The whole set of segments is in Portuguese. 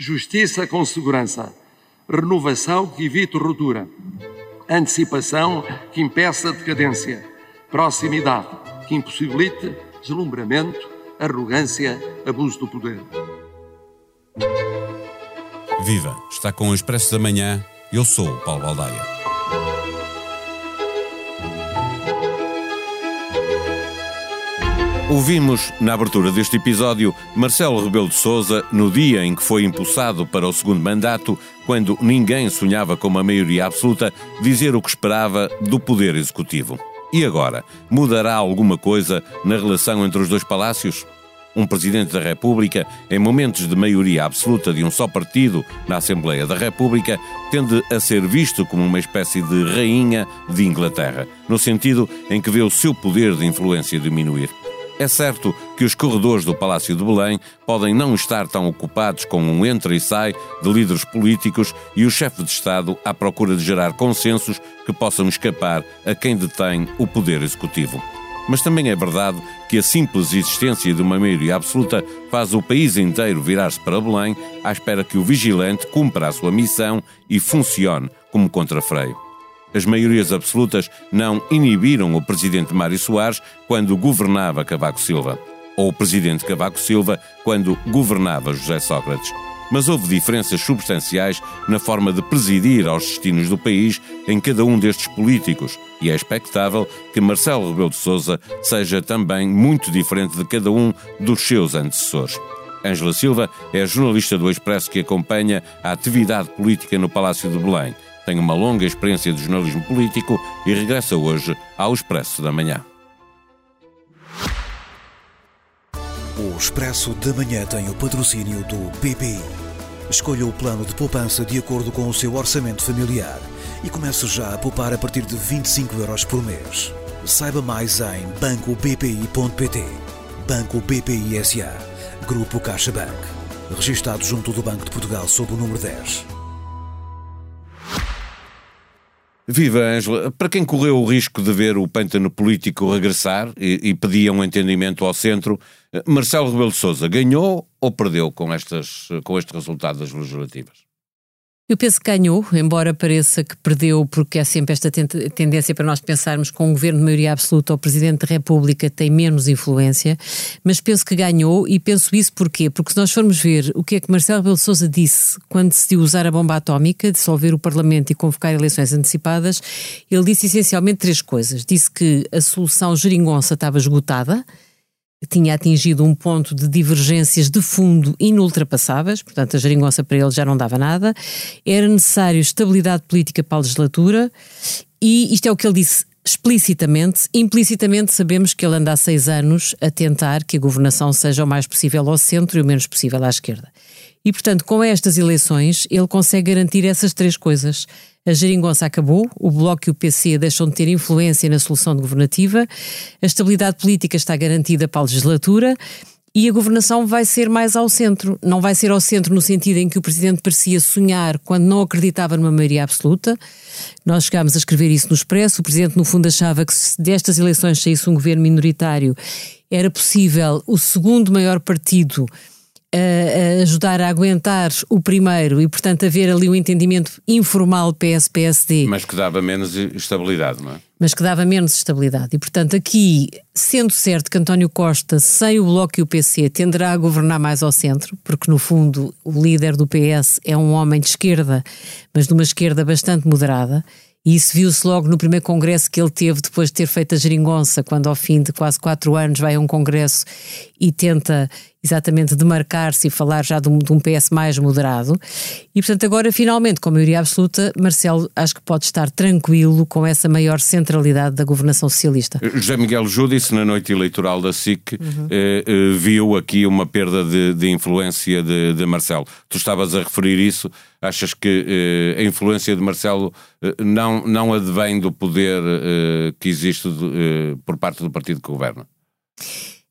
justiça com segurança, renovação que evite ruptura, antecipação que impeça decadência, proximidade que impossibilite deslumbramento, arrogância, abuso do poder. Viva! Está com o Expresso da Manhã. Eu sou o Paulo Baldaia. Ouvimos, na abertura deste episódio, Marcelo Rebelo de Souza no dia em que foi impulsado para o segundo mandato, quando ninguém sonhava com uma maioria absoluta, dizer o que esperava do Poder Executivo. E agora? Mudará alguma coisa na relação entre os dois palácios? Um Presidente da República, em momentos de maioria absoluta de um só partido na Assembleia da República, tende a ser visto como uma espécie de rainha de Inglaterra, no sentido em que vê o seu poder de influência diminuir. É certo que os corredores do Palácio de Belém podem não estar tão ocupados com um entra e sai de líderes políticos e o chefe de Estado à procura de gerar consensos que possam escapar a quem detém o poder executivo. Mas também é verdade que a simples existência de uma maioria absoluta faz o país inteiro virar-se para Belém à espera que o vigilante cumpra a sua missão e funcione como contrafreio. As maiorias absolutas não inibiram o presidente Mário Soares quando governava Cavaco Silva, ou o presidente Cavaco Silva quando governava José Sócrates. Mas houve diferenças substanciais na forma de presidir aos destinos do país em cada um destes políticos, e é expectável que Marcelo Rebelo de Sousa seja também muito diferente de cada um dos seus antecessores. Ângela Silva é jornalista do Expresso que acompanha a atividade política no Palácio de Belém tem uma longa experiência de jornalismo político e regressa hoje ao Expresso da Manhã. O Expresso da Manhã tem o patrocínio do BPI. Escolha o plano de poupança de acordo com o seu orçamento familiar e comece já a poupar a partir de 25 euros por mês. Saiba mais em bancobpi.pt. Banco BPI SA. Grupo CaixaBank. Registado junto do Banco de Portugal sob o número 10. Viva Ângela, para quem correu o risco de ver o pântano político regressar e, e pedia um entendimento ao centro, Marcelo Rebelo de Sousa ganhou ou perdeu com, estas, com este resultado das legislativas? Eu penso que ganhou, embora pareça que perdeu, porque há sempre esta tendência para nós pensarmos que um governo de maioria absoluta, o Presidente da República tem menos influência, mas penso que ganhou e penso isso porquê? Porque se nós formos ver o que é que Marcelo Rebelo Sousa disse quando decidiu usar a bomba atómica, dissolver o Parlamento e convocar eleições antecipadas, ele disse essencialmente três coisas. Disse que a solução geringonça estava esgotada, tinha atingido um ponto de divergências de fundo inultrapassáveis, portanto a geringonça para ele já não dava nada, era necessário estabilidade política para a legislatura e isto é o que ele disse explicitamente, implicitamente sabemos que ele anda há seis anos a tentar que a governação seja o mais possível ao centro e o menos possível à esquerda. E, portanto, com estas eleições, ele consegue garantir essas três coisas. A geringonça acabou, o Bloco e o PC deixam de ter influência na solução governativa, a estabilidade política está garantida para a legislatura e a governação vai ser mais ao centro. Não vai ser ao centro no sentido em que o Presidente parecia sonhar quando não acreditava numa maioria absoluta. Nós chegámos a escrever isso no Expresso. O Presidente, no fundo, achava que se destas eleições saísse um governo minoritário, era possível o segundo maior partido a, ajudar a aguentar o primeiro e, portanto, haver ali um entendimento informal PS-PSD. Mas que dava menos estabilidade, não é? Mas que dava menos estabilidade. E, portanto, aqui, sendo certo que António Costa, sem o Bloco e o PC, tenderá a governar mais ao centro, porque, no fundo, o líder do PS é um homem de esquerda, mas de uma esquerda bastante moderada. E isso viu-se logo no primeiro congresso que ele teve depois de ter feito a geringonça, quando ao fim de quase quatro anos vai a um congresso e tenta exatamente demarcar-se e falar já de um, de um, PS mais moderado. E, portanto, agora, finalmente, com a maioria absoluta, Marcelo acho que pode estar tranquilo com essa maior centralidade da governação socialista. José Miguel Júdice, na noite eleitoral da SIC, uhum. eh, eh, viu aqui uma perda de, de influência de, de, Marcelo. Tu estavas a referir isso. Achas que eh, a influência de Marcelo eh, não, não advém do poder eh, que existe eh, por parte do partido que governa?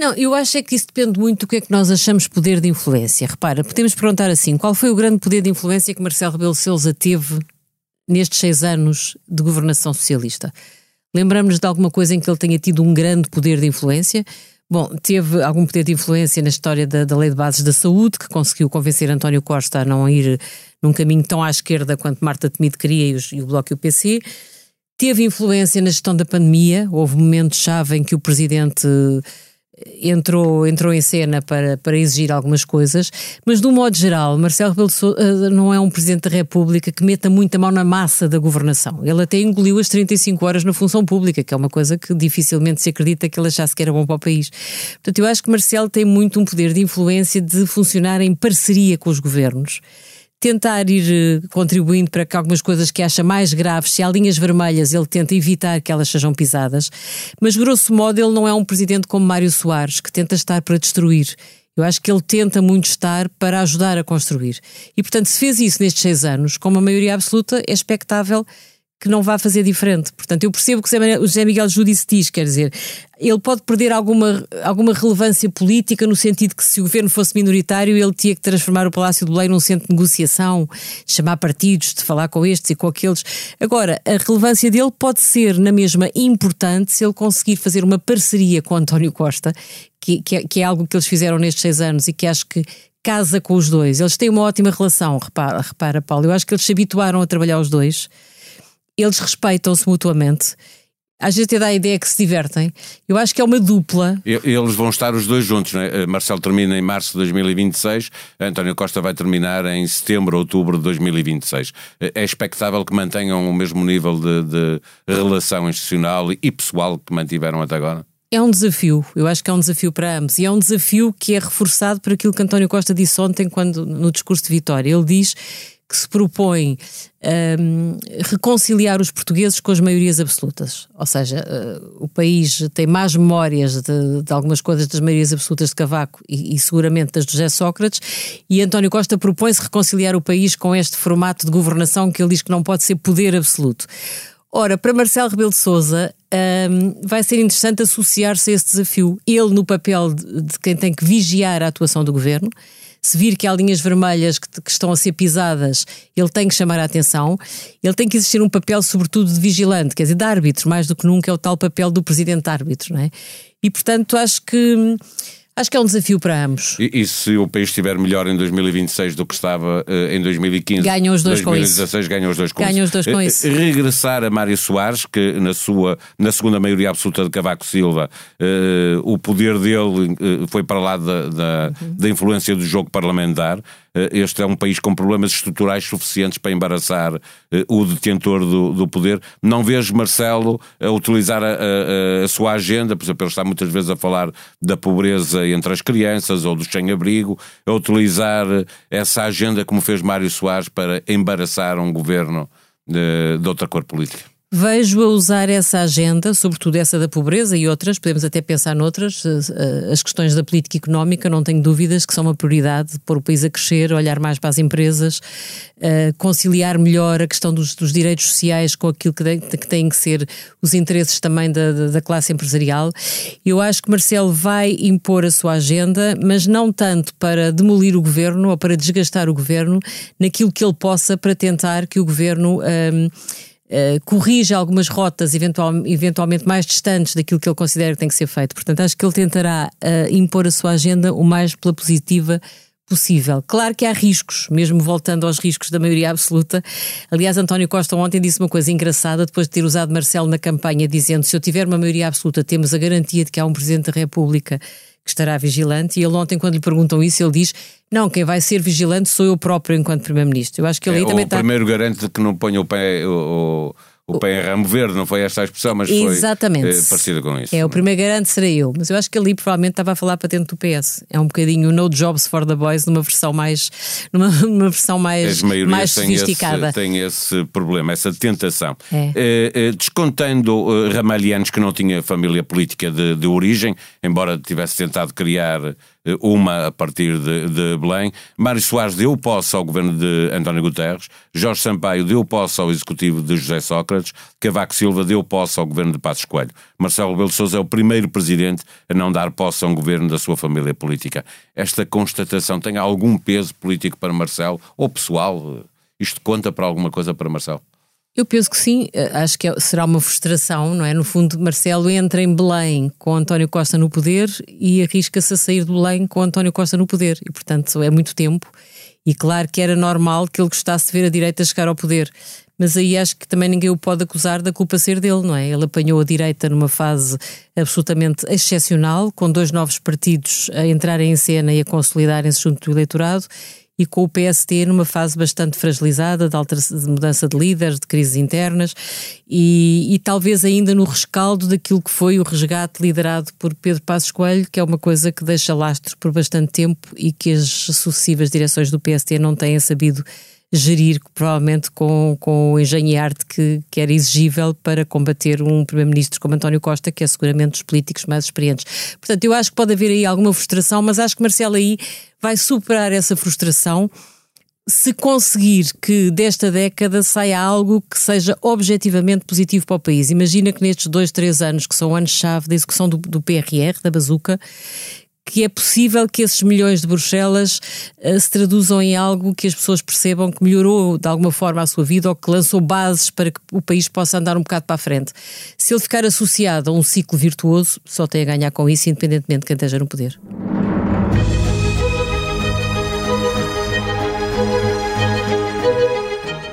Não, eu acho é que isso depende muito do que é que nós achamos poder de influência. Repara, podemos perguntar assim: qual foi o grande poder de influência que Marcelo Rebelo Souza teve nestes seis anos de governação socialista? Lembramos-nos de alguma coisa em que ele tenha tido um grande poder de influência? Bom, teve algum poder de influência na história da, da, Lei de Bases da Saúde, que conseguiu convencer António Costa a não ir num caminho tão à esquerda quanto Marta Temido queria e, os, e o Bloco e o PC. Teve influência na gestão da pandemia, houve momentos-chave em que o Presidente entrou, entrou em cena para, para exigir algumas coisas, mas de um modo geral, Marcelo Rebelo de Sousa eh, não é um Presidente da República que meta muita mão na massa da governação. Ele até engoliu as 35 horas na função pública, que é uma coisa que dificilmente se acredita que ele achasse que era bom para o país. Portanto, eu acho que Marcelo tem muito um poder de influência de funcionar em parceria com os governos tentar ir eh, contribuindo para que algumas coisas que acha mais graves, se há linhas vermelhas, ele tenta evitar que elas sejam pisadas. Mas, grosso modo, ele não é um presidente como Mário Soares, que tenta estar para destruir. Eu acho que ele tenta muito estar para ajudar a construir. E, portanto, se fez isso nestes seis anos, com uma maioria absoluta, é expectável que não vá fazer diferente. Portanto, eu percebo que o José Miguel Júdice diz, quer dizer, ele pode perder alguma, alguma relevância política no sentido que se o governo fosse minoritário ele tinha que transformar o Palácio do Belém num centro de negociação, chamar partidos, de falar com estes e com aqueles. Agora, a relevância dele pode ser na mesma importante se ele conseguir fazer uma parceria com António Costa, que, que, é, que é algo que eles fizeram nestes seis anos e que acho que casa com os dois. Eles têm uma ótima relação, repara, repara Paulo. Eu acho que eles se habituaram a trabalhar os dois eles respeitam-se mutuamente. Às vezes até dá a ideia que se divertem. Eu acho que é uma dupla. Eles vão estar os dois juntos, não é? Marcelo termina em março de 2026, António Costa vai terminar em setembro, outubro de 2026. É expectável que mantenham o mesmo nível de, de relação institucional e pessoal que mantiveram até agora? É um desafio, eu acho que é um desafio para ambos e é um desafio que é reforçado por aquilo que António Costa disse ontem quando no discurso de Vitória. Ele diz que se propõe um, reconciliar os portugueses com as maiorias absolutas. Ou seja, uh, o país tem mais memórias de, de, algumas coisas das maiorias absolutas de Cavaco e, e seguramente das de José Sócrates, e António Costa propõe-se reconciliar o país com este formato de governação que ele diz que não pode ser poder absoluto. Ora, para Marcelo Rebelo de Sousa, um, vai ser interessante associar-se a esse desafio. Ele no papel de, de quem tem que vigiar a atuação do governo, se vir que há linhas vermelhas que, que, estão a ser pisadas, ele tem que chamar a atenção. Ele tem que existir um papel, sobretudo, de vigilante, quer dizer, de árbitro, mais do que nunca é o tal papel do presidente árbitro, não é? E, portanto, acho que Acho que é um desafio para ambos. E, e, se o país estiver melhor em 2026 do que estava uh, em 2015, ganham os dois 2016, com isso. ganham os dois com ganham isso. Os dois com uh, isso. Regressar a Mário Soares, que na sua na segunda maioria absoluta de Cavaco Silva, o poder dele foi para lá da, da, uhum. da influência do jogo parlamentar. Este é um país com problemas estruturais suficientes para embaraçar o detentor do, do poder. Não vejo Marcelo a utilizar a, a, a sua agenda, por exemplo, ele está muitas vezes a falar da pobreza entre as crianças ou do sem-abrigo, a utilizar essa agenda como fez Mário Soares para embaraçar um governo de outra cor política. Vejo a usar essa agenda, sobretudo essa da pobreza e outras, podemos até pensar noutras, eh, eh, as questões da política económica, não tenho dúvidas que são uma prioridade, pôr o país a crescer, olhar mais para as empresas, eh, conciliar melhor a questão dos, dos direitos sociais com aquilo que, que têm que ser os interesses também da, da classe empresarial. Eu acho que Marcelo vai impor a sua agenda, mas não tanto para demolir o governo ou para desgastar o governo, naquilo que ele possa para tentar que o governo. Um, Uh, corrija algumas rotas eventual, eventualmente mais distantes daquilo que ele considera que tem que ser feito. Portanto, acho que ele tentará uh, impor a sua agenda o mais pela positiva possível. Claro que há riscos, mesmo voltando aos riscos da maioria absoluta. Aliás, António Costa ontem disse uma coisa engraçada, depois de ter usado Marcelo na campanha, dizendo se eu tiver uma maioria absoluta, temos a garantia de que há um Presidente da República estará vigilante. E ele ontem, quando lhe perguntam isso, ele diz: Não, quem vai ser vigilante sou eu próprio enquanto Primeiro-Ministro. Eu acho que ele é, aí também está. O primeiro garante de que não ponha o pé. O, o o pé em ramo verde, não foi esta a expressão, mas Exatamente. foi eh, parecida com isso. É, o primeiro garante serei eu, mas eu acho que ali provavelmente estava a falar para dentro do PS. É um bocadinho No Jobs for the Boys numa versão mais, numa, numa versão mais, mais sofisticada. Esse, tem esse problema, essa tentação. É. Eh, eh, descontando uh, Ramalhianos que não tinha família política de, de origem, embora tivesse tentado criar eh, uma a partir de, de, Belém. Mário Soares deu posse ao governo de António Guterres, Jorge Sampaio deu posse ao executivo de José Sócrates, Cavaco Silva deu posse ao governo de Passos Coelho. Marcelo Rebelo de Sousa é o primeiro presidente a não dar posse a um governo da sua família política. Esta constatação tem algum peso político para Marcelo ou pessoal? Isto conta para alguma coisa para Marcelo? Eu penso que sim, eh, acho que é, será uma frustração, não é? No fundo, Marcelo entra em Belém com António Costa no poder e arrisca-se a sair de Belém com António Costa no poder. E, portanto, é muito tempo. E claro que era normal que ele gostasse de ver a direita chegar ao poder. Mas aí acho que também ninguém o pode acusar da culpa ser dele, não é? Ele apanhou a direita numa fase absolutamente excepcional, com dois novos partidos a entrarem em cena e a consolidarem-se junto do eleitorado e com o PST numa fase bastante fragilizada de, de mudança de líderes, de crises internas e, e, talvez ainda no rescaldo daquilo que foi o resgate liderado por Pedro Passos Coelho, que é uma coisa que deixa lastro por bastante tempo e que as sucessivas direções do PST não têm sabido gerir, provavelmente com, com o engenho e arte que, que era exigível para combater um Primeiro-Ministro como António Costa, que é seguramente dos políticos mais experientes. Portanto, eu acho que pode haver aí alguma frustração, mas acho que Marcelo aí vai superar essa frustração se conseguir que desta década saia algo que seja objetivamente positivo para o país. Imagina que nestes dois, três anos, que são anos-chave da execução do, do PRR, da bazuca, que é possível que esses milhões de Bruxelas uh, se traduzam em algo que as pessoas percebam que melhorou de alguma forma a sua vida ou que lançou bases para que o país possa andar um bocado para a frente. Se ele ficar associado a um ciclo virtuoso, só tem a ganhar com isso, independentemente de quem esteja no poder.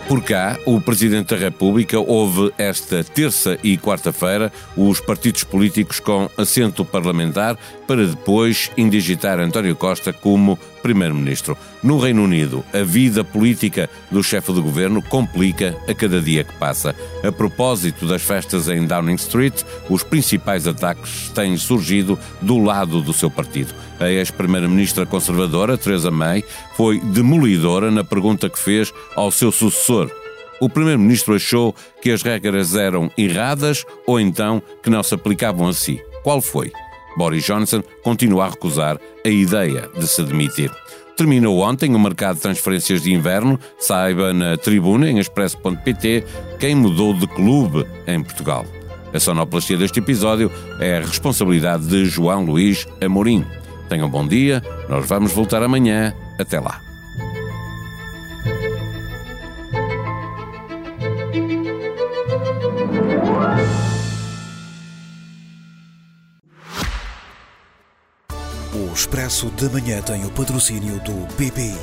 Por cá, o Presidente da República houve esta terça e quarta-feira os partidos políticos com assento parlamentar para depois indigitar António Costa como Primeiro-Ministro. No Reino Unido, a vida política do chefe de governo complica a cada dia que passa. A propósito das festas em Downing Street, os principais ataques têm surgido do lado do seu partido. A ex-primeira-ministra conservadora, Theresa May, foi demolidora na pergunta que fez ao seu sucessor. O primeiro-ministro achou que as regras eram erradas ou então que não se aplicavam a si. Qual foi? Boris Johnson continua a recusar a ideia de se demitir. Terminou ontem o mercado de transferências de inverno. Saiba na tribuna em expresso.pt quem mudou de clube em Portugal. A sonoplastia deste episódio é a responsabilidade de João Luís Amorim. Tenham um bom dia, nós vamos voltar amanhã. Até lá. O Expresso da Manhã tem o patrocínio do BPI.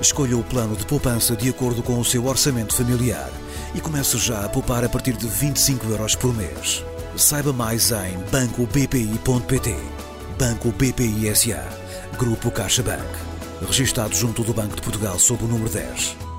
Escolha o plano de poupança de acordo com o seu orçamento familiar e comece já a poupar a partir de 25 euros por mês. Saiba mais em bancobpi.pt. Banco BPI SA. Grupo CaixaBank. Registado junto do Banco de Portugal sob o número 10.